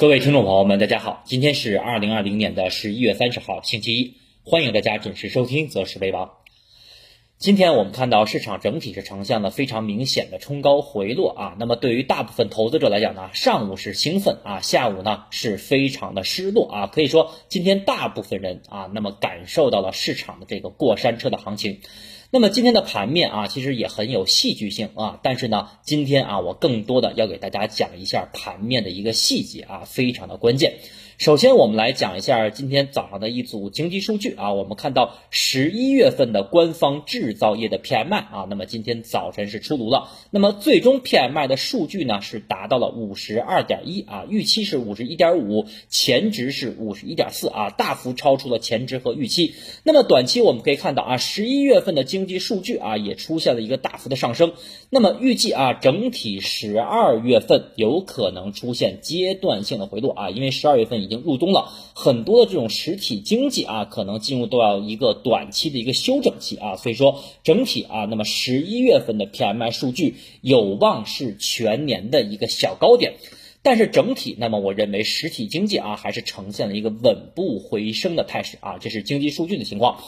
各位听众朋友们，大家好，今天是二零二零年的十一月三十号，星期一，欢迎大家准时收听《择时为王》。今天我们看到市场整体是呈现了非常明显的冲高回落啊，那么对于大部分投资者来讲呢，上午是兴奋啊，下午呢是非常的失落啊，可以说今天大部分人啊，那么感受到了市场的这个过山车的行情。那么今天的盘面啊，其实也很有戏剧性啊，但是呢，今天啊，我更多的要给大家讲一下盘面的一个细节啊，非常的关键。首先，我们来讲一下今天早上的一组经济数据啊。我们看到十一月份的官方制造业的 PMI 啊，那么今天早晨是出炉了。那么最终 PMI 的数据呢是达到了五十二点一啊，预期是五十一点五，前值是五十一点四啊，大幅超出了前值和预期。那么短期我们可以看到啊，十一月份的经济数据啊也出现了一个大幅的上升。那么预计啊，整体十二月份有可能出现阶段性的回落啊，因为十二月份已已经入冬了，很多的这种实体经济啊，可能进入都要一个短期的一个休整期啊，所以说整体啊，那么十一月份的 PMI 数据有望是全年的一个小高点，但是整体，那么我认为实体经济啊，还是呈现了一个稳步回升的态势啊，这是经济数据的情况。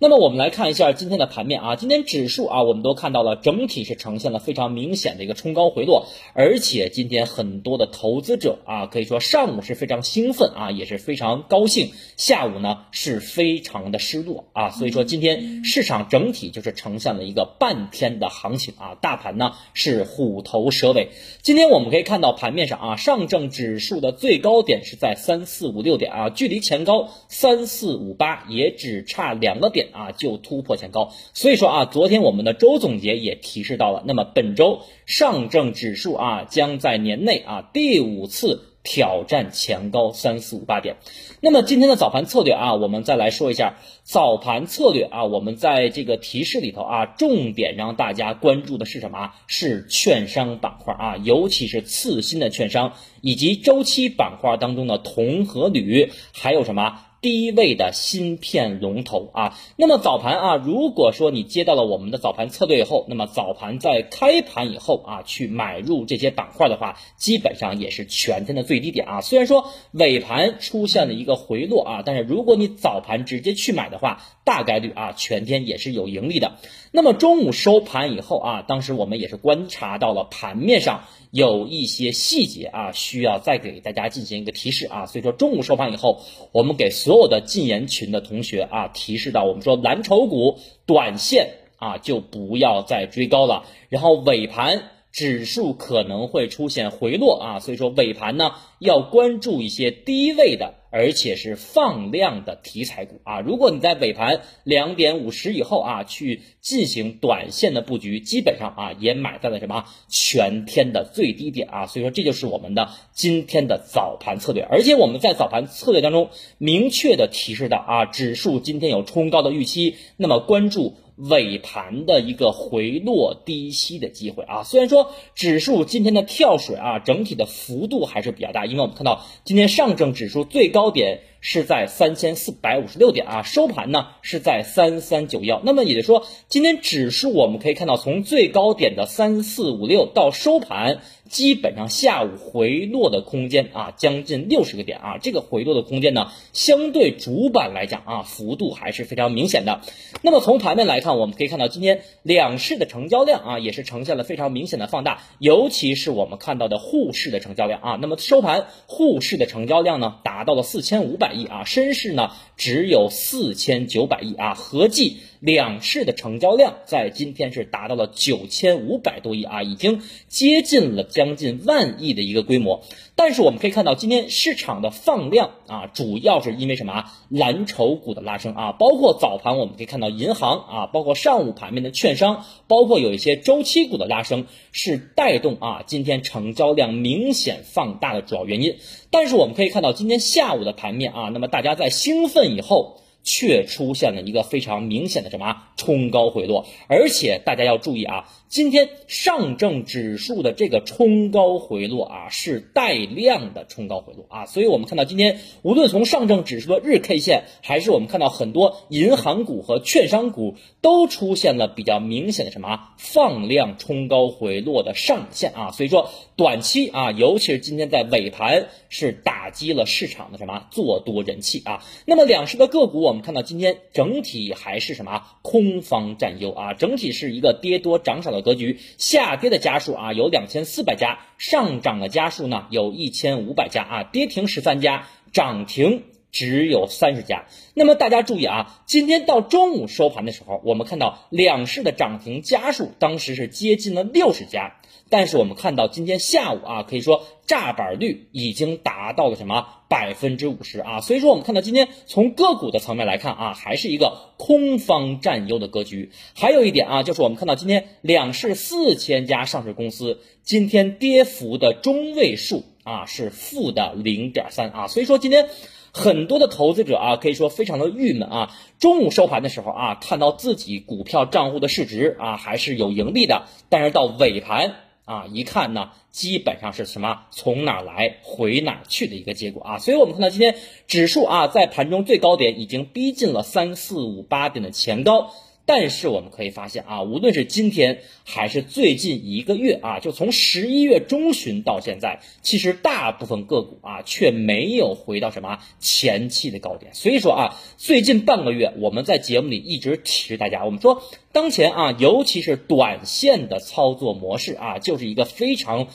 那么我们来看一下今天的盘面啊，今天指数啊，我们都看到了，整体是呈现了非常明显的一个冲高回落，而且今天很多的投资者啊，可以说上午是非常兴奋啊，也是非常高兴，下午呢是非常的失落啊，所以说今天市场整体就是呈现了一个半天的行情啊，大盘呢是虎头蛇尾。今天我们可以看到盘面上啊，上证指数的最高点是在三四五六点啊，距离前高三四五八也只差两个点。啊，就突破前高，所以说啊，昨天我们的周总结也提示到了，那么本周上证指数啊，将在年内啊第五次挑战前高三四五八点。那么今天的早盘策略啊，我们再来说一下早盘策略啊，我们在这个提示里头啊，重点让大家关注的是什么？是券商板块啊，尤其是次新的券商，以及周期板块当中的铜和铝，还有什么？低位的芯片龙头啊，那么早盘啊，如果说你接到了我们的早盘策略以后，那么早盘在开盘以后啊，去买入这些板块的话，基本上也是全天的最低点啊。虽然说尾盘出现了一个回落啊，但是如果你早盘直接去买的话，大概率啊，全天也是有盈利的。那么中午收盘以后啊，当时我们也是观察到了盘面上有一些细节啊，需要再给大家进行一个提示啊。所以说中午收盘以后，我们给所所有的禁言群的同学啊提示到，我们说蓝筹股短线啊就不要再追高了，然后尾盘。指数可能会出现回落啊，所以说尾盘呢要关注一些低位的，而且是放量的题材股啊。如果你在尾盘两点五十以后啊去进行短线的布局，基本上啊也买在了什么全天的最低点啊。所以说这就是我们的今天的早盘策略，而且我们在早盘策略当中明确的提示到啊，指数今天有冲高的预期，那么关注。尾盘的一个回落低吸的机会啊，虽然说指数今天的跳水啊，整体的幅度还是比较大，因为我们看到今天上证指数最高点。是在三千四百五十六点啊，收盘呢是在三三九幺。那么也就说，今天指数我们可以看到，从最高点的三四五六到收盘，基本上下午回落的空间啊，将近六十个点啊。这个回落的空间呢，相对主板来讲啊，幅度还是非常明显的。那么从盘面来看，我们可以看到今天两市的成交量啊，也是呈现了非常明显的放大，尤其是我们看到的沪市的成交量啊。那么收盘沪市的成交量呢，达到了四千五百。亿啊，深市呢只有四千九百亿啊，合计两市的成交量在今天是达到了九千五百多亿啊，已经接近了将近万亿的一个规模。但是我们可以看到，今天市场的放量啊，主要是因为什么啊？蓝筹股的拉升啊，包括早盘我们可以看到银行啊，包括上午盘面的券商，包括有一些周期股的拉升，是带动啊今天成交量明显放大的主要原因。但是我们可以看到，今天下午的盘面啊，那么大家在兴奋以后，却出现了一个非常明显的什么冲高回落，而且大家要注意啊，今天上证指数的这个冲高回落啊，是带量的冲高回落啊，所以我们看到今天无论从上证指数的日 K 线，还是我们看到很多银行股和券商股都出现了比较明显的什么放量冲高回落的上影线啊，所以说短期啊，尤其是今天在尾盘是打击了市场的什么做多人气啊，那么两市的个股我们看到今天整体还是什么空方占优啊，整体是一个跌多涨少的格局，下跌的家数啊有两千四百家，上涨的家数呢有一千五百家啊，跌停十三家，涨停。只有三十家。那么大家注意啊，今天到中午收盘的时候，我们看到两市的涨停家数当时是接近了六十家，但是我们看到今天下午啊，可以说炸板率已经达到了什么百分之五十啊。所以说我们看到今天从个股的层面来看啊，还是一个空方占优的格局。还有一点啊，就是我们看到今天两市四千家上市公司今天跌幅的中位数啊是负的零点三啊，所以说今天。很多的投资者啊，可以说非常的郁闷啊。中午收盘的时候啊，看到自己股票账户的市值啊还是有盈利的，但是到尾盘啊一看呢，基本上是什么从哪来回哪去的一个结果啊。所以我们看到今天指数啊在盘中最高点已经逼近了三四五八点的前高。但是我们可以发现啊，无论是今天还是最近一个月啊，就从十一月中旬到现在，其实大部分个股啊却没有回到什么前期的高点。所以说啊，最近半个月我们在节目里一直提示大家，我们说。当前啊，尤其是短线的操作模式啊，就是一个非常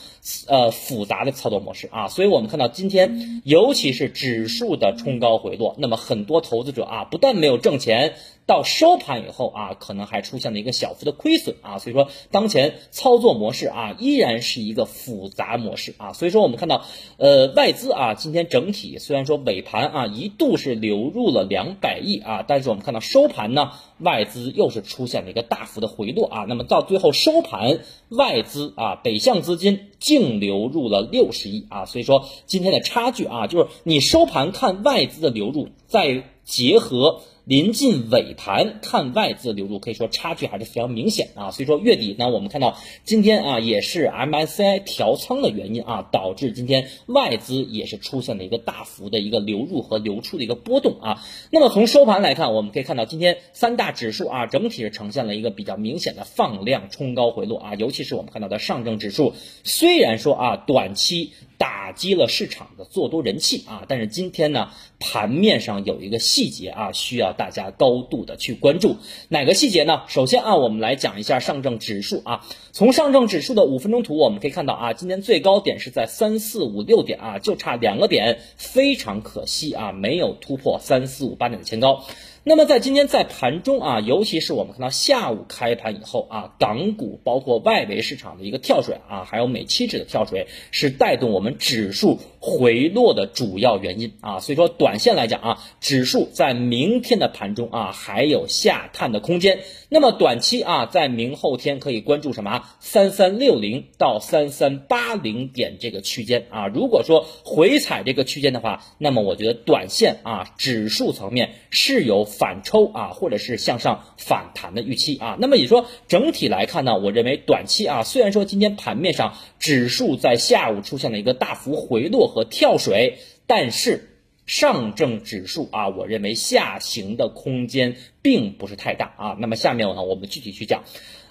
呃复杂的操作模式啊，所以我们看到今天，尤其是指数的冲高回落，那么很多投资者啊，不但没有挣钱，到收盘以后啊，可能还出现了一个小幅的亏损啊，所以说当前操作模式啊，依然是一个复杂模式啊，所以说我们看到呃外资啊，今天整体虽然说尾盘啊一度是流入了两百亿啊，但是我们看到收盘呢，外资又是出现了。一个大幅的回落啊，那么到最后收盘，外资啊北向资金净流入了六十亿啊，所以说今天的差距啊，就是你收盘看外资的流入，再结合。临近尾盘看外资流入，可以说差距还是非常明显啊。所以说月底呢，我们看到今天啊也是 MSCI 调仓的原因啊，导致今天外资也是出现了一个大幅的一个流入和流出的一个波动啊。那么从收盘来看，我们可以看到今天三大指数啊整体是呈现了一个比较明显的放量冲高回落啊，尤其是我们看到的上证指数，虽然说啊短期。打击了市场的做多人气啊，但是今天呢，盘面上有一个细节啊，需要大家高度的去关注。哪个细节呢？首先啊，我们来讲一下上证指数啊。从上证指数的五分钟图，我们可以看到啊，今天最高点是在三四五六点啊，就差两个点，非常可惜啊，没有突破三四五八点的前高。那么在今天在盘中啊，尤其是我们看到下午开盘以后啊，港股包括外围市场的一个跳水啊，还有美期指的跳水，是带动我们指数回落的主要原因啊。所以说，短线来讲啊，指数在明天的盘中啊，还有下探的空间。那么短期啊，在明后天可以关注什么？三三六零到三三八零点这个区间啊。如果说回踩这个区间的话，那么我觉得短线啊，指数层面是有反抽啊，或者是向上反弹的预期啊。那么你说整体来看呢，我认为短期啊，虽然说今天盘面上指数在下午出现了一个大幅回落和跳水，但是。上证指数啊，我认为下行的空间并不是太大啊。那么下面呢，我们具体去讲。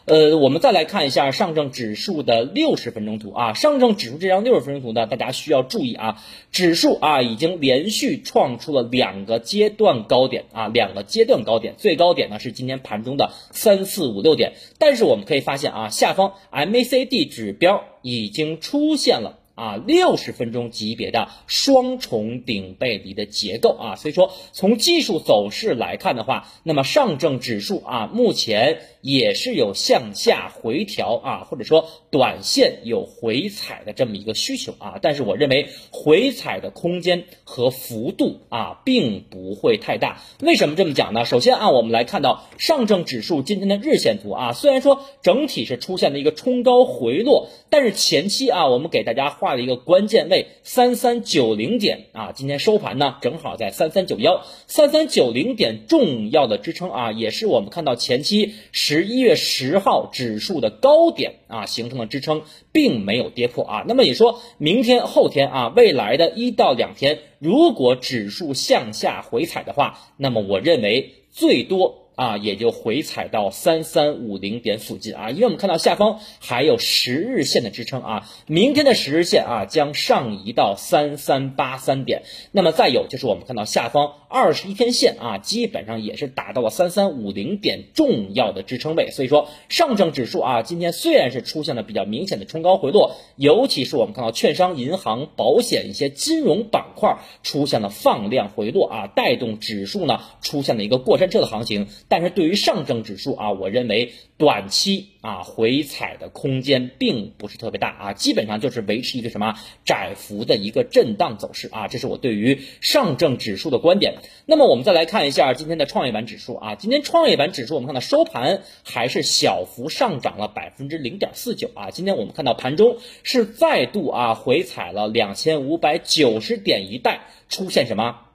呃，我们再来看一下上证指数的六十分钟图啊。上证指数这张六十分钟图呢，大家需要注意啊，指数啊已经连续创出了两个阶段高点啊，两个阶段高点，最高点呢是今天盘中的三四五六点。但是我们可以发现啊，下方 MACD 指标已经出现了。啊，六十分钟级别的双重顶背离的结构啊，所以说从技术走势来看的话，那么上证指数啊，目前也是有向下回调啊，或者说短线有回踩的这么一个需求啊。但是我认为回踩的空间和幅度啊，并不会太大。为什么这么讲呢？首先啊，我们来看到上证指数今天的日线图啊，虽然说整体是出现了一个冲高回落，但是前期啊，我们给大家画了一个关键位三三九零点啊，今天收盘呢正好在三三九幺，三三九零点重要的支撑啊，也是我们看到前期十一月十号指数的高点啊形成了支撑，并没有跌破啊。那么也说明天后天啊，未来的一到两天，如果指数向下回踩的话，那么我认为最多。啊，也就回踩到三三五零点附近啊，因为我们看到下方还有十日线的支撑啊，明天的十日线啊将上移到三三八三点，那么再有就是我们看到下方二十一天线啊，基本上也是达到了三三五零点重要的支撑位，所以说上证指数啊，今天虽然是出现了比较明显的冲高回落，尤其是我们看到券商、银行、保险一些金融板块出现了放量回落啊，带动指数呢出现了一个过山车的行情。但是对于上证指数啊，我认为短期啊回踩的空间并不是特别大啊，基本上就是维持一个什么窄幅的一个震荡走势啊，这是我对于上证指数的观点。那么我们再来看一下今天的创业板指数啊，今天创业板指数我们看到收盘还是小幅上涨了百分之零点四九啊，今天我们看到盘中是再度啊回踩了两千五百九十点一带，出现什么？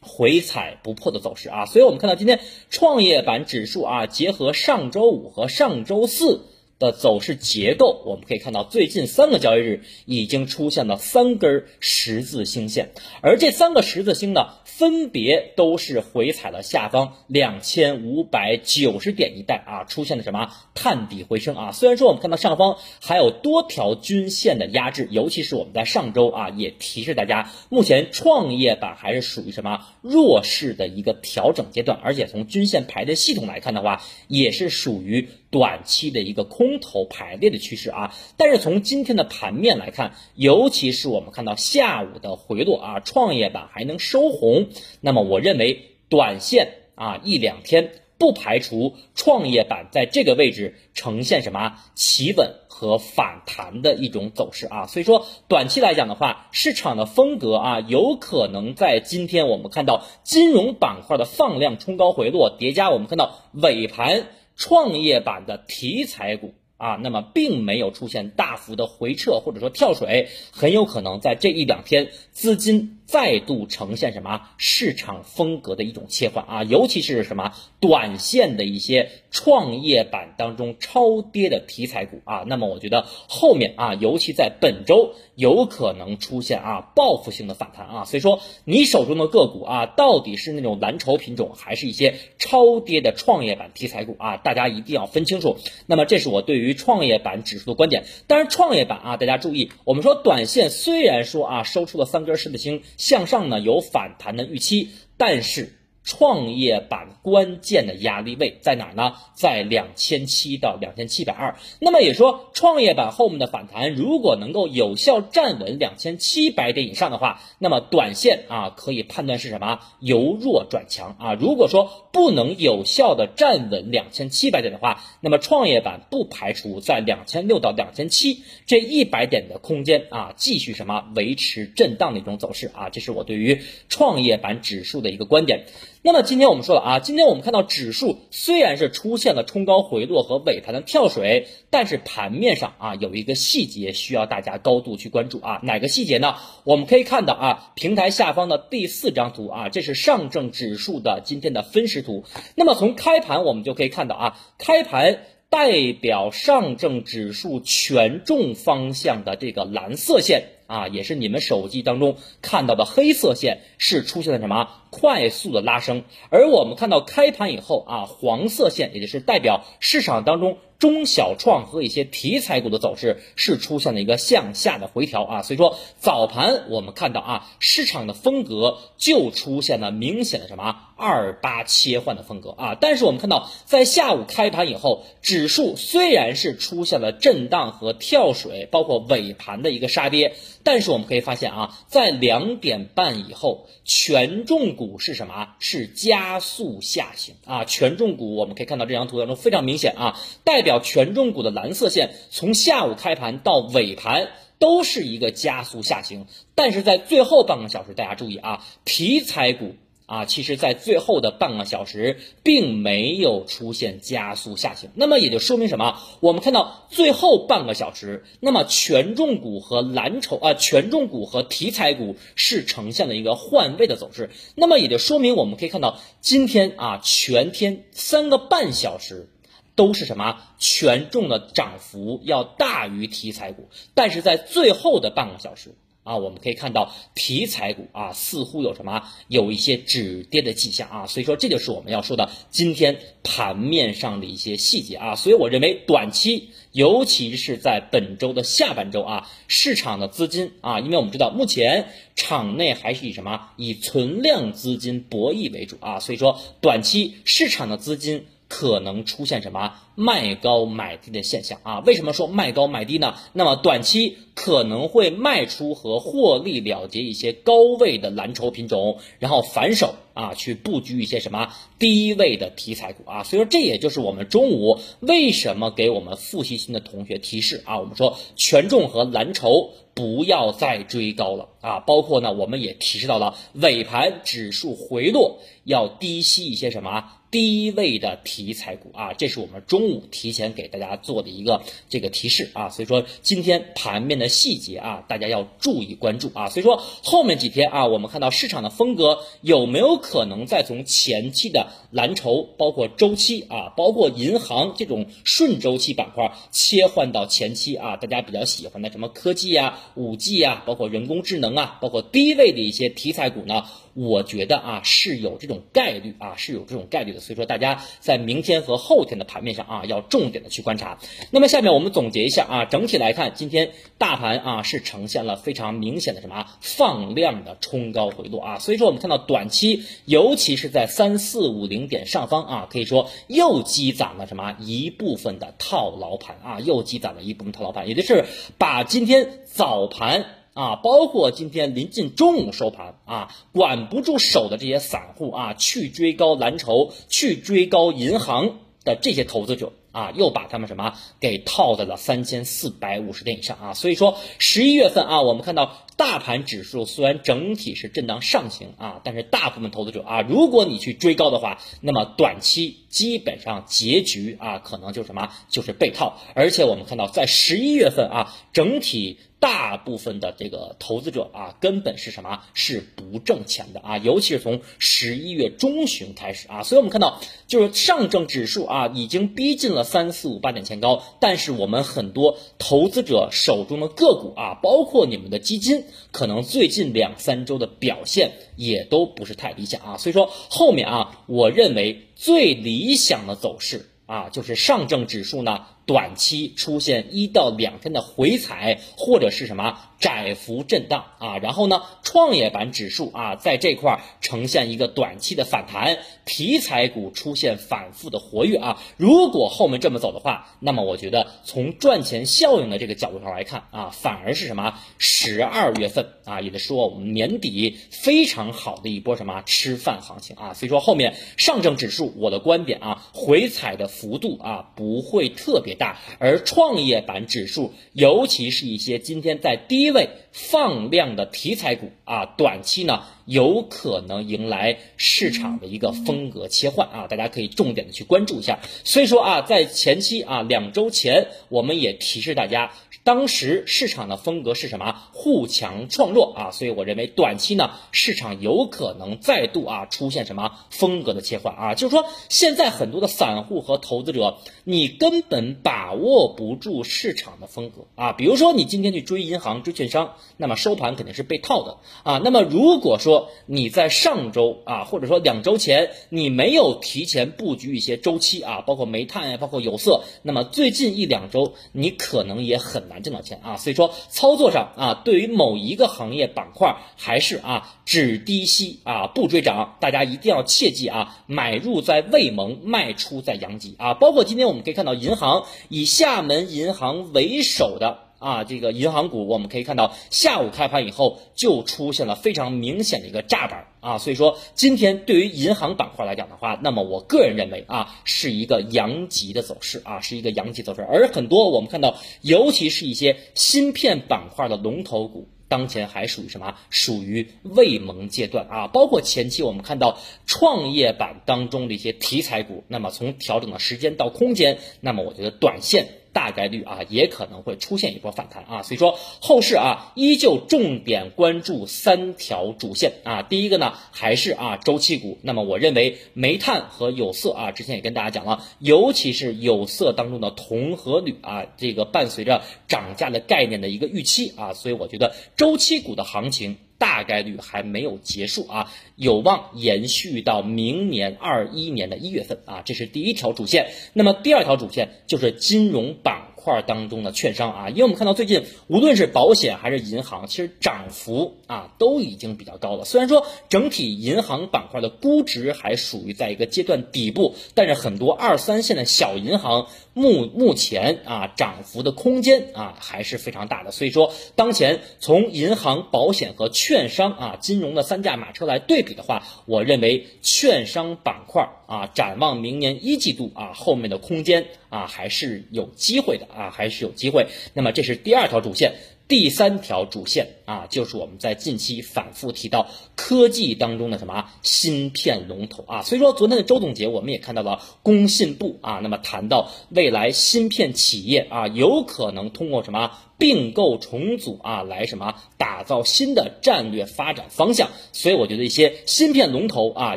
回踩不破的走势啊，所以我们看到今天创业板指数啊，结合上周五和上周四的走势结构，我们可以看到最近三个交易日已经出现了三根十字星线，而这三个十字星呢。分别都是回踩了下方两千五百九十点一带啊，出现了什么探底回升啊？虽然说我们看到上方还有多条均线的压制，尤其是我们在上周啊也提示大家，目前创业板还是属于什么弱势的一个调整阶段，而且从均线排列系统来看的话，也是属于。短期的一个空头排列的趋势啊，但是从今天的盘面来看，尤其是我们看到下午的回落啊，创业板还能收红，那么我认为短线啊一两天不排除创业板在这个位置呈现什么企稳和反弹的一种走势啊，所以说短期来讲的话，市场的风格啊，有可能在今天我们看到金融板块的放量冲高回落叠加，我们看到尾盘。创业板的题材股啊，那么并没有出现大幅的回撤或者说跳水，很有可能在这一两天资金。再度呈现什么市场风格的一种切换啊，尤其是什么短线的一些创业板当中超跌的题材股啊，那么我觉得后面啊，尤其在本周有可能出现啊报复性的反弹啊，所以说你手中的个股啊，到底是那种蓝筹品种，还是一些超跌的创业板题材股啊？大家一定要分清楚。那么这是我对于创业板指数的观点。当然，创业板啊，大家注意，我们说短线虽然说啊收出了三根十字星。向上呢有反弹的预期，但是创业板关键的压力位在哪呢？在两千七到两千七百二。那么也说，创业板后面的反弹如果能够有效站稳两千七百点以上的话，那么短线啊可以判断是什么？由弱转强啊。如果说不能有效的站稳两千七百点的话，那么创业板不排除在两千六到两千七这一百点的空间啊，继续什么维持震荡的一种走势啊，这是我对于创业板指数的一个观点。那么今天我们说了啊，今天我们看到指数虽然是出现了冲高回落和尾盘的跳水，但是盘面上啊有一个细节需要大家高度去关注啊，哪个细节呢？我们可以看到啊，平台下方的第四张图啊，这是上证指数的今天的分时图。那么从开盘我们就可以看到啊，开盘代表上证指数权重方向的这个蓝色线。啊，也是你们手机当中看到的黑色线是出现了什么？快速的拉升，而我们看到开盘以后啊，黄色线也就是代表市场当中中小创和一些题材股的走势是出现了一个向下的回调啊，所以说早盘我们看到啊，市场的风格就出现了明显的什么？二八切换的风格啊，但是我们看到在下午开盘以后，指数虽然是出现了震荡和跳水，包括尾盘的一个杀跌，但是我们可以发现啊，在两点半以后，权重股是什么？是加速下行啊，权重股我们可以看到这张图当中非常明显啊，代表叫权重股的蓝色线从下午开盘到尾盘都是一个加速下行，但是在最后半个小时，大家注意啊，题材股。啊，其实，在最后的半个小时，并没有出现加速下行，那么也就说明什么？我们看到最后半个小时，那么权重股和蓝筹啊，权重股和题材股是呈现了一个换位的走势，那么也就说明我们可以看到，今天啊，全天三个半小时都是什么？权重的涨幅要大于题材股，但是在最后的半个小时。啊，我们可以看到题材股啊，似乎有什么有一些止跌的迹象啊，所以说这就是我们要说的今天盘面上的一些细节啊，所以我认为短期，尤其是在本周的下半周啊，市场的资金啊，因为我们知道目前场内还是以什么以存量资金博弈为主啊，所以说短期市场的资金。可能出现什么卖高买低的现象啊？为什么说卖高买低呢？那么短期可能会卖出和获利了结一些高位的蓝筹品种，然后反手啊去布局一些什么低位的题材股啊。所以说这也就是我们中午为什么给我们复习新的同学提示啊，我们说权重和蓝筹不要再追高了啊。包括呢，我们也提示到了尾盘指数回落要低吸一些什么。低位的题材股啊，这是我们中午提前给大家做的一个这个提示啊，所以说今天盘面的细节啊，大家要注意关注啊，所以说后面几天啊，我们看到市场的风格有没有可能再从前期的蓝筹，包括周期啊，包括银行这种顺周期板块切换到前期啊，大家比较喜欢的什么科技啊、五 G 啊，包括人工智能啊，包括低位的一些题材股呢？我觉得啊是有这种概率啊是有这种概率的，所以说大家在明天和后天的盘面上啊要重点的去观察。那么下面我们总结一下啊，整体来看，今天大盘啊是呈现了非常明显的什么放量的冲高回落啊，所以说我们看到短期，尤其是在三四五零点上方啊，可以说又积攒了什么一部分的套牢盘啊，又积攒了一部分套牢盘，也就是把今天早盘。啊，包括今天临近中午收盘啊，管不住手的这些散户啊，去追高蓝筹，去追高银行的这些投资者啊，又把他们什么给套在了三千四百五十点以上啊。所以说，十一月份啊，我们看到大盘指数虽然整体是震荡上行啊，但是大部分投资者啊，如果你去追高的话，那么短期基本上结局啊，可能就什么就是被套。而且我们看到在十一月份啊，整体。大部分的这个投资者啊，根本是什么？是不挣钱的啊！尤其是从十一月中旬开始啊，所以我们看到，就是上证指数啊，已经逼近了三四五八点前高，但是我们很多投资者手中的个股啊，包括你们的基金，可能最近两三周的表现也都不是太理想啊。所以说后面啊，我认为最理想的走势啊，就是上证指数呢。短期出现一到两天的回踩，或者是什么窄幅震荡啊，然后呢，创业板指数啊，在这块呈现一个短期的反弹，题材股出现反复的活跃啊。如果后面这么走的话，那么我觉得从赚钱效应的这个角度上来看啊，反而是什么十二月份啊，也就是说我们年底非常好的一波什么吃饭行情啊。所以说后面上证指数，我的观点啊，回踩的幅度啊不会特别。大，而创业板指数，尤其是一些今天在低位放量的题材股啊，短期呢有可能迎来市场的一个风格切换啊，大家可以重点的去关注一下。所以说啊，在前期啊，两周前我们也提示大家。当时市场的风格是什么？互强创弱啊，所以我认为短期呢，市场有可能再度啊出现什么风格的切换啊，就是说现在很多的散户和投资者，你根本把握不住市场的风格啊。比如说你今天去追银行、追券商，那么收盘肯定是被套的啊。那么如果说你在上周啊，或者说两周前你没有提前布局一些周期啊，包括煤炭呀，包括有色，那么最近一两周你可能也很难挣到钱啊。所以说操作上啊，对于某一个行业板块还是啊只低吸啊不追涨，大家一定要切记啊，买入在未萌，卖出在阳极啊。包括今天我们可以看到银行以厦门银行为首的。啊，这个银行股我们可以看到，下午开盘以后就出现了非常明显的一个炸板啊，所以说今天对于银行板块来讲的话，那么我个人认为啊，是一个阳极的走势啊，是一个阳极走势，而很多我们看到，尤其是一些芯片板块的龙头股。当前还属于什么？属于未萌阶段啊！包括前期我们看到创业板当中的一些题材股，那么从调整的时间到空间，那么我觉得短线大概率啊也可能会出现一波反弹啊。所以说后市啊依旧重点关注三条主线啊。第一个呢还是啊周期股，那么我认为煤炭和有色啊，之前也跟大家讲了，尤其是有色当中的铜和铝啊，这个伴随着涨价的概念的一个预期啊，所以我觉得。周期股的行情大概率还没有结束啊，有望延续到明年二一年的一月份啊，这是第一条主线。那么第二条主线就是金融板。块当中的券商啊，因为我们看到最近无论是保险还是银行，其实涨幅啊都已经比较高了。虽然说整体银行板块的估值还属于在一个阶段底部，但是很多二三线的小银行目目前啊涨幅的空间啊还是非常大的。所以说，当前从银行、保险和券商啊金融的三驾马车来对比的话，我认为券商板块啊展望明年一季度啊后面的空间啊还是有机会的。啊，还是有机会。那么这是第二条主线，第三条主线啊，就是我们在近期反复提到科技当中的什么芯片龙头啊。所以说昨天的周总结，我们也看到了工信部啊，那么谈到未来芯片企业啊，有可能通过什么？并购重组啊，来什么打造新的战略发展方向？所以我觉得一些芯片龙头啊，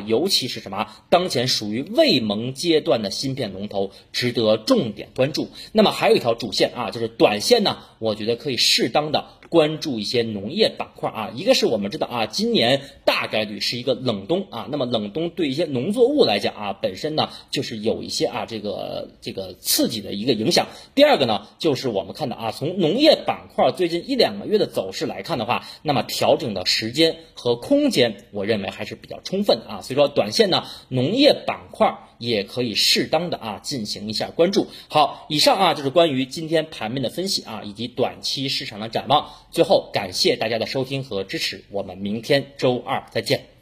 尤其是什么当前属于未萌阶段的芯片龙头，值得重点关注。那么还有一条主线啊，就是短线呢，我觉得可以适当的。关注一些农业板块啊，一个是我们知道啊，今年大概率是一个冷冬啊，那么冷冬对一些农作物来讲啊，本身呢就是有一些啊这个这个刺激的一个影响。第二个呢，就是我们看到啊，从农业板块最近一两个月的走势来看的话，那么调整的时间和空间，我认为还是比较充分啊，所以说短线呢，农业板块。也可以适当的啊进行一下关注。好，以上啊就是关于今天盘面的分析啊，以及短期市场的展望。最后感谢大家的收听和支持，我们明天周二再见。